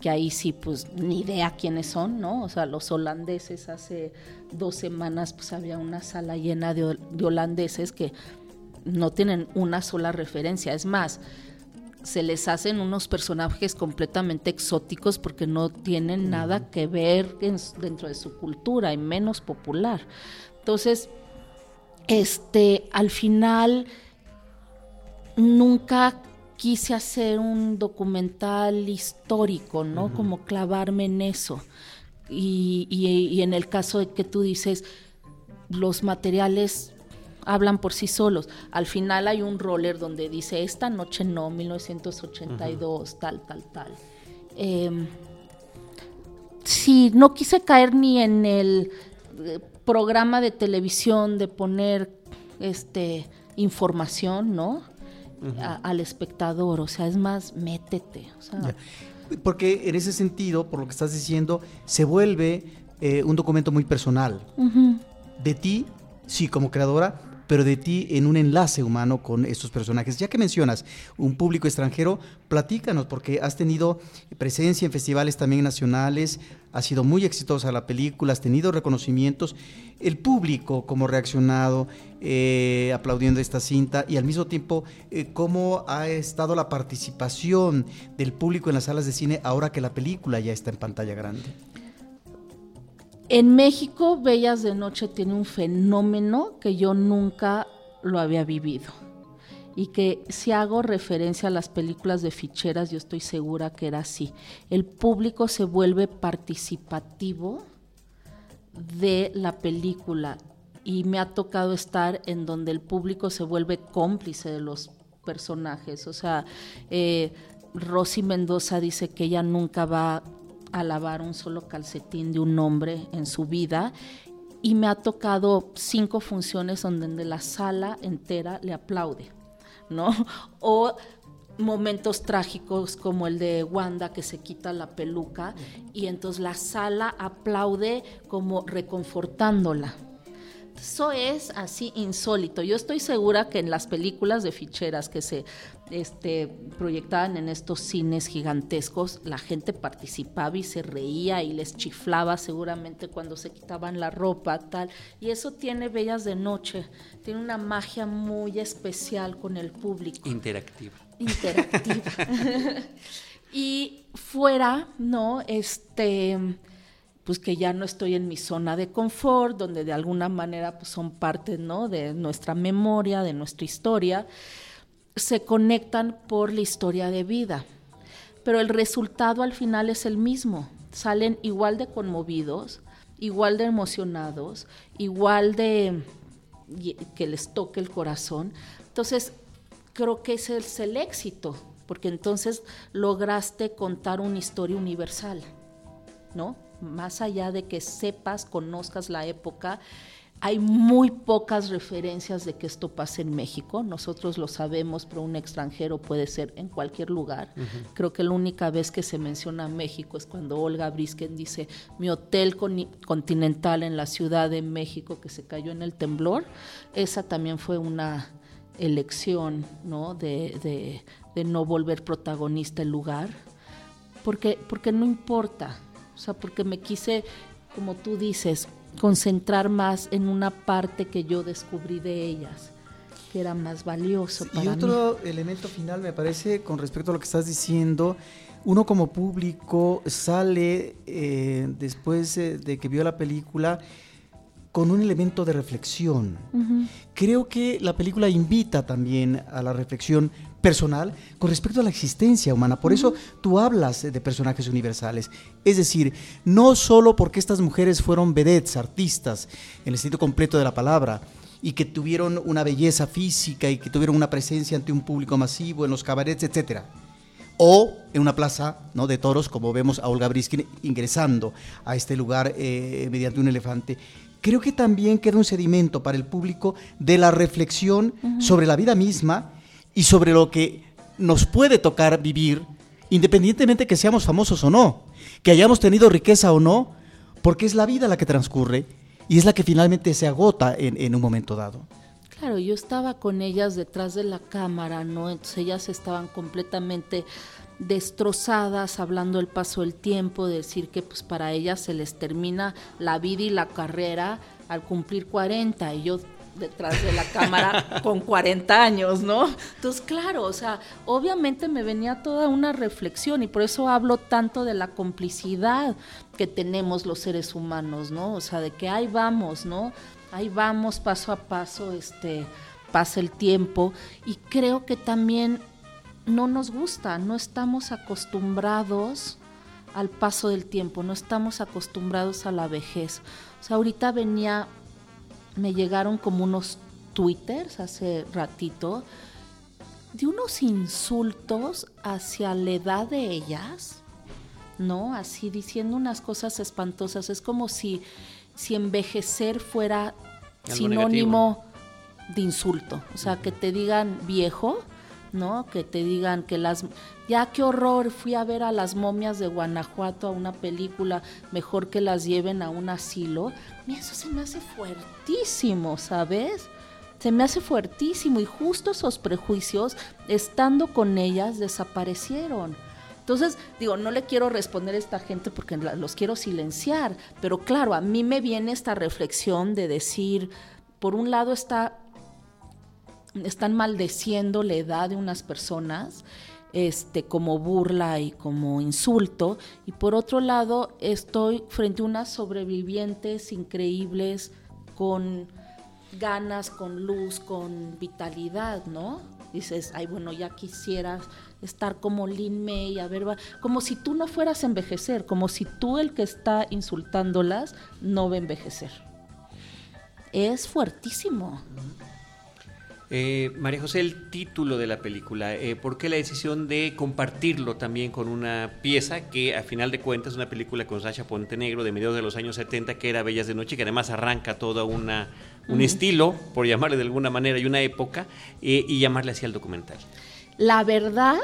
que ahí sí, pues ni idea quiénes son, ¿no? O sea, los holandeses hace dos semanas, pues había una sala llena de, de holandeses que no tienen una sola referencia. Es más, se les hacen unos personajes completamente exóticos porque no tienen nada que ver dentro de su cultura y menos popular. Entonces, este, al final nunca quise hacer un documental histórico, ¿no? Como clavarme en eso. Y, y, en el caso de que tú dices, los materiales hablan por sí solos. Al final hay un roller donde dice, esta noche no, 1982, tal, tal, tal. Eh, sí, no quise caer ni en el eh, programa de televisión de poner este información, ¿no? al espectador, o sea, es más, métete. Porque en ese sentido, por lo que estás diciendo, se vuelve eh, un documento muy personal. De ti, sí, como creadora, pero de ti en un enlace humano con estos personajes. Ya que mencionas un público extranjero, platícanos, porque has tenido presencia en festivales también nacionales, ha sido muy exitosa la película, has tenido reconocimientos. El público, cómo ha reaccionado, eh, aplaudiendo esta cinta, y al mismo tiempo, eh, cómo ha estado la participación del público en las salas de cine ahora que la película ya está en pantalla grande. En México, Bellas de Noche tiene un fenómeno que yo nunca lo había vivido. Y que si hago referencia a las películas de ficheras, yo estoy segura que era así. El público se vuelve participativo de la película y me ha tocado estar en donde el público se vuelve cómplice de los personajes. O sea, eh, Rosy Mendoza dice que ella nunca va a lavar un solo calcetín de un hombre en su vida y me ha tocado cinco funciones donde la sala entera le aplaude, ¿no? O momentos trágicos como el de Wanda que se quita la peluca y entonces la sala aplaude como reconfortándola, eso es así insólito. Yo estoy segura que en las películas de ficheras que se este, proyectaban en estos cines gigantescos, la gente participaba y se reía y les chiflaba seguramente cuando se quitaban la ropa, tal. Y eso tiene Bellas de Noche, tiene una magia muy especial con el público. Interactiva. Interactiva. y fuera, ¿no? Este pues que ya no estoy en mi zona de confort, donde de alguna manera pues, son parte ¿no? de nuestra memoria, de nuestra historia, se conectan por la historia de vida. Pero el resultado al final es el mismo. Salen igual de conmovidos, igual de emocionados, igual de que les toque el corazón. Entonces, creo que ese es el éxito, porque entonces lograste contar una historia universal, ¿no? más allá de que sepas, conozcas la época, hay muy pocas referencias de que esto pase en México. Nosotros lo sabemos, pero un extranjero puede ser en cualquier lugar. Creo que la única vez que se menciona México es cuando Olga Brisken dice mi hotel continental en la Ciudad de México que se cayó en el temblor. Esa también fue una elección ¿no? De, de no volver protagonista el lugar. Porque, porque no importa, o sea, porque me quise, como tú dices, concentrar más en una parte que yo descubrí de ellas que era más valioso para Y otro elemento final me parece con respecto a lo que estás diciendo, uno como público sale eh, después de que vio la película con un elemento de reflexión. Creo que la película invita también a la reflexión personal con respecto a la existencia humana. Por eso tú hablas de personajes universales. Es decir, no solo porque estas mujeres fueron vedettes, artistas, en el sentido completo de la palabra, y que tuvieron una belleza física y que tuvieron una presencia ante un público masivo en los cabarets, etcétera. O en una plaza ¿no? de toros, como vemos a Olga Briskin ingresando a este lugar eh, mediante un elefante creo que también queda un sedimento para el público de la reflexión sobre la vida misma y sobre lo que nos puede tocar vivir, independientemente que seamos famosos o no, que hayamos tenido riqueza o no, porque es la vida la que transcurre y es la que finalmente se agota en, un momento dado. Claro, yo estaba con ellas detrás de la cámara, ¿no? Entonces ellas estaban completamente destrozadas, hablando el paso del tiempo, decir que pues para ellas se les termina la vida y la carrera al cumplir 40 y yo detrás de la cámara con 40 años, ¿no? Entonces, claro, o sea, obviamente me venía toda una reflexión y por eso hablo tanto de la complicidad que tenemos los seres humanos, ¿no? O sea, de que ahí vamos, ¿no? Ahí vamos paso a paso, este, pasa el tiempo y creo que también no nos gusta, no estamos acostumbrados al paso del tiempo, no estamos acostumbrados a la vejez. O sea, ahorita venía me llegaron como unos twitters hace ratito de unos insultos hacia la edad de ellas, ¿no? Así diciendo unas cosas espantosas. Es como si, si envejecer fuera sinónimo de insulto. O sea, que te digan viejo, ¿no? Que te digan que las... Ya qué horror, fui a ver a las momias de Guanajuato a una película, mejor que las lleven a un asilo. eso se me hace fuertísimo, ¿sabes? Se me hace fuertísimo y justo esos prejuicios, estando con ellas, desaparecieron. Entonces, digo, no le quiero responder a esta gente porque los quiero silenciar, pero claro, a mí me viene esta reflexión de decir, por un lado está están maldeciendo la edad de unas personas este, como burla y como insulto. Y por otro lado, estoy frente a unas sobrevivientes increíbles con ganas, con luz, con vitalidad, ¿no? Dices, ay, bueno, ya quisieras estar como Lin May, a ver, como si tú no fueras a envejecer, como si tú el que está insultándolas no va a envejecer. Es fuertísimo. Eh, María José, el título de la película, eh, ¿por qué la decisión de compartirlo también con una pieza que a final de cuentas es una película con Sasha Pontenegro de mediados de los años 70 que era Bellas de Noche, que además arranca todo una, un estilo, por llamarle de alguna manera, y una época, eh, y llamarle así al documental? La verdad,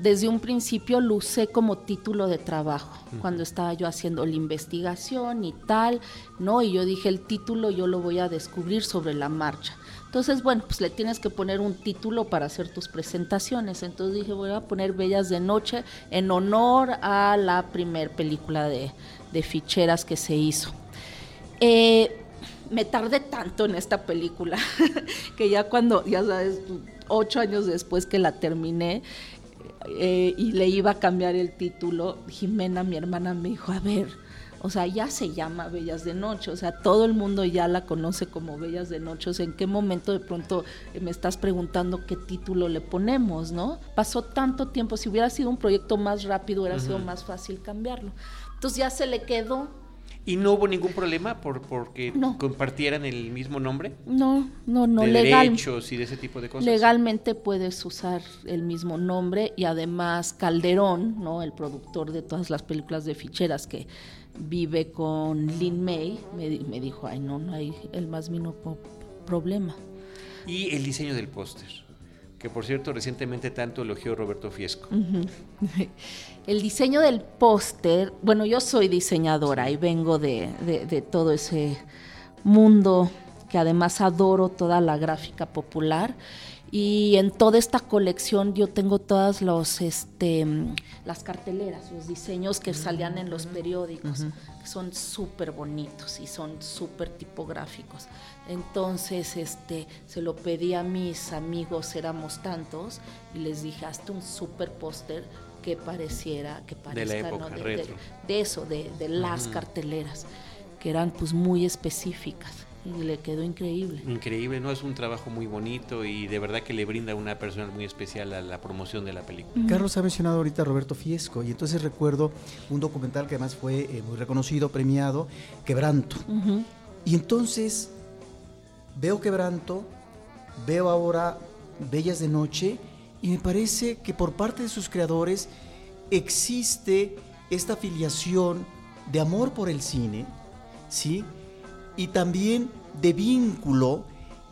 desde un principio lo usé como título de trabajo, cuando estaba yo haciendo la investigación y tal, ¿no? Y yo dije, el título yo lo voy a descubrir sobre la marcha. Entonces, bueno, pues le tienes que poner un título para hacer tus presentaciones. Entonces dije, voy a poner Bellas de Noche en honor a la primer película de, ficheras que se hizo. Eh, me tardé tanto en esta película que ya cuando, ya sabes, ocho años después que la terminé eh, y le iba a cambiar el título, Jimena, mi hermana, me dijo, a ver, o sea, ya se llama Bellas de Noche, o sea, todo el mundo ya la conoce como Bellas de Noche, o sea, ¿en qué momento de pronto me estás preguntando qué título le ponemos, no? Pasó tanto tiempo, si hubiera sido un proyecto más rápido, hubiera sido más fácil cambiarlo. Entonces ya se le quedó. ¿Y no hubo ningún problema por porque compartieran el mismo nombre? No, no, no. De derechos y de ese tipo de cosas. Legalmente puedes usar el mismo nombre y además Calderón, ¿no? El productor de todas las películas de ficheras que vive con Lin May, me, dijo, ay no, no hay el más mínimo problema. Y el diseño del póster, que por cierto recientemente tanto elogió Roberto Fiesco. El diseño del póster, bueno, yo soy diseñadora y vengo de, de todo ese mundo que además adoro toda la gráfica popular y en toda esta colección yo tengo todas los este las carteleras, los diseños que salían en los periódicos, que son súper bonitos y son súper tipográficos. Entonces, este, se lo pedí a mis amigos, éramos tantos, y les dije, hazte un súper póster que pareciera, que parezca, de, de, eso, de, las carteleras, que eran pues muy específicas y le quedó increíble. Increíble, ¿no? Es un trabajo muy bonito y de verdad que le brinda una persona muy especial a la promoción de la película. Carlos ha mencionado ahorita a Roberto Fiesco y entonces recuerdo un documental que además fue eh, muy reconocido, premiado, Quebranto. Y entonces veo Quebranto, veo ahora Bellas de Noche y me parece que por parte de sus creadores existe esta afiliación de amor por el cine, ¿sí? Y también de vínculo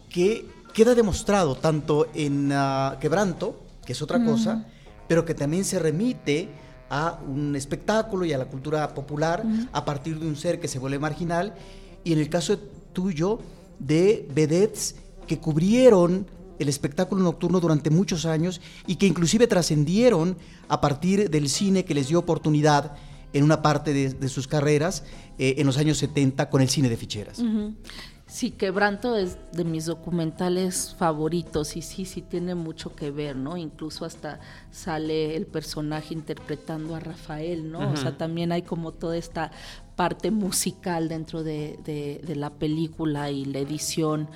que queda demostrado tanto en ah, Quebranto, que es otra cosa, pero que también se remite a un espectáculo y a la cultura popular a partir de un ser que se vuelve marginal, y en el caso tuyo, de vedettes que cubrieron el espectáculo nocturno durante muchos años y que inclusive trascendieron a partir del cine que les dio oportunidad en una parte de, sus carreras eh, en los años 70 con el cine de ficheras. Sí, Quebranto es de mis documentales favoritos y sí, sí tiene mucho que ver, ¿no? Incluso hasta sale el personaje interpretando a Rafael, ¿no? O sea, también hay como toda esta parte musical dentro de, la película y la edición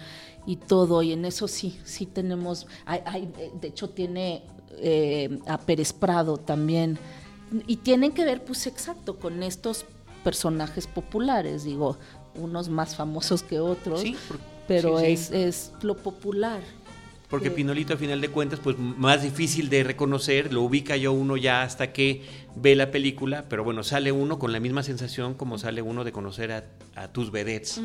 y todo, y en eso sí, sí tenemos, hay, de hecho tiene eh, a Pérez Prado también, y tienen que ver, pues exacto, con estos personajes populares, digo, unos más famosos que otros, pero Es, es lo popular. Porque Pinolito, a final de cuentas, pues más difícil de reconocer, lo ubica yo uno ya hasta que ve la película, pero bueno, sale uno con la misma sensación como sale uno de conocer a, tus vedettes,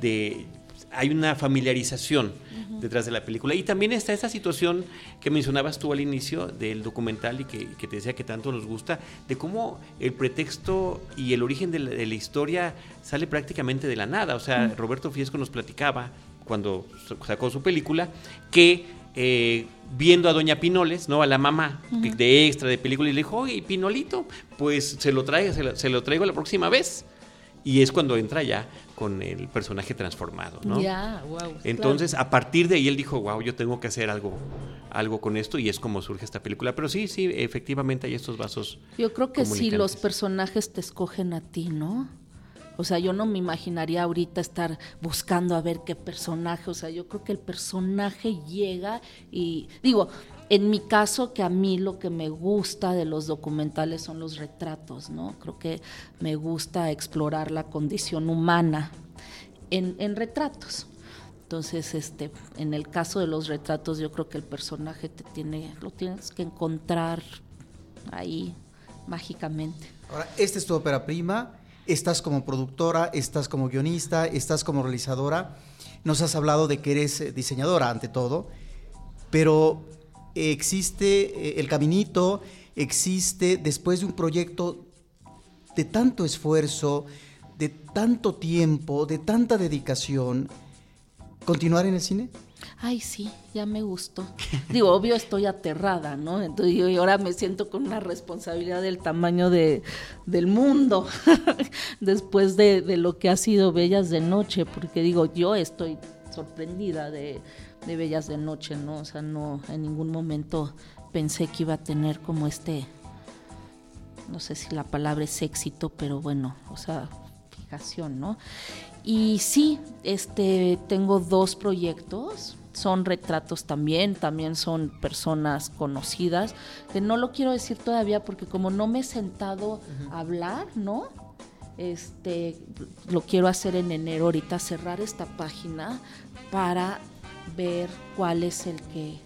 de hay una familiarización detrás de la película. Y también está esa situación que mencionabas tú al inicio del documental y que, te decía que tanto nos gusta, de cómo el pretexto y el origen de la, historia sale prácticamente de la nada. O sea, Roberto Fiesco nos platicaba cuando sacó su película que eh, viendo a Doña Pinoles, ¿no? A la mamá de extra de película y le dijo, oye, Pinolito, pues se lo, traigo, se lo traigo la próxima vez. Y es cuando entra ya con el personaje transformado, ¿no? Ya, wow. Entonces, a partir de ahí él dijo, wow, yo tengo que hacer algo, algo con esto y es como surge esta película. Pero sí, sí, efectivamente hay estos vasos. Yo creo que sí, los personajes te escogen a ti, ¿no? O sea, yo no me imaginaría ahorita estar buscando a ver qué personaje, o sea, yo creo que el personaje llega y digo, en mi caso, que a mí lo que me gusta de los documentales son los retratos, ¿no? Creo que me gusta explorar la condición humana en, retratos. Entonces, este, en el caso de los retratos, yo creo que el personaje te tiene, lo tienes que encontrar ahí mágicamente. Ahora, esta es tu ópera prima, estás como productora, estás como guionista, estás como realizadora. Nos has hablado de que eres diseñadora ante todo, pero existe eh, el caminito, existe después de un proyecto de tanto esfuerzo, de tanto tiempo, de tanta dedicación, continuar en el cine? Ay, sí, ya me gustó. Digo, obvio estoy aterrada, ¿no? Entonces yo ahora me siento con una responsabilidad del tamaño de, del mundo, después de, de lo que ha sido Bellas de Noche, porque digo, yo estoy sorprendida de, de Bellas de Noche, ¿no? O sea, no, en ningún momento pensé que iba a tener como este, no sé si la palabra es éxito, pero bueno, o sea, fijación, ¿no? Y sí, este, tengo dos proyectos, son retratos también, también son personas conocidas, que no lo quiero decir todavía porque como no me he sentado a hablar, ¿no? Este, lo quiero hacer en enero, ahorita cerrar esta página para ver cuál es el que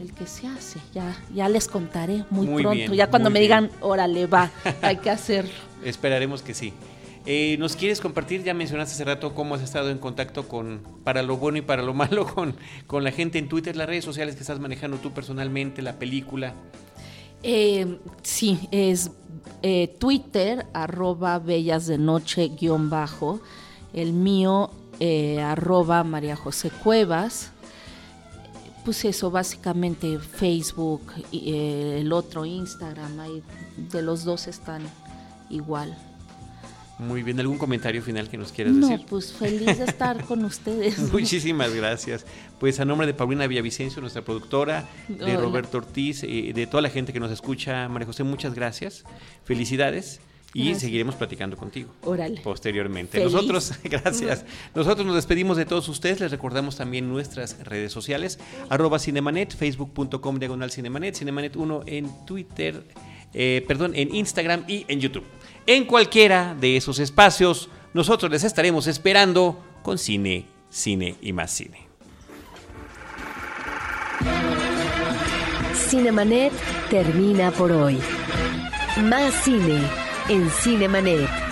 el que se hace. Ya, ya les contaré muy, pronto. ya cuando me digan, órale, va, hay que hacerlo. Esperaremos que sí. Eh, ¿Nos quieres compartir? Ya mencionaste hace rato cómo has estado en contacto con, para lo bueno y para lo malo, con, con la gente en Twitter, las redes sociales que estás manejando tú personalmente, la película. Eh, sí, es eh, Twitter, arroba bellas de noche guion bajo. El mío, arroba María José Cuevas pues eso, básicamente Facebook y eh, el otro Instagram, ahí de los dos están igual. Muy bien, ¿algún comentario final que nos quieras decir? No, pues feliz de estar con ustedes. Muchísimas gracias. Pues a nombre de Paulina Villavicencio, nuestra productora, de Roberto Ortiz, y de toda la gente que nos escucha, María José, muchas gracias. Felicidades y seguiremos platicando contigo posteriormente. Nosotros, gracias. Nosotros nos despedimos de todos ustedes. Les recordamos también nuestras redes sociales, arroba cinemanet, facebook.com diagonal cinemanet, cinemanet 1 en Twitter, eh, perdón, en Instagram y en YouTube. En cualquiera de esos espacios, nosotros les estaremos esperando con cine, cine y más cine. Cinemanet termina por hoy. Más cine en Cinemanet.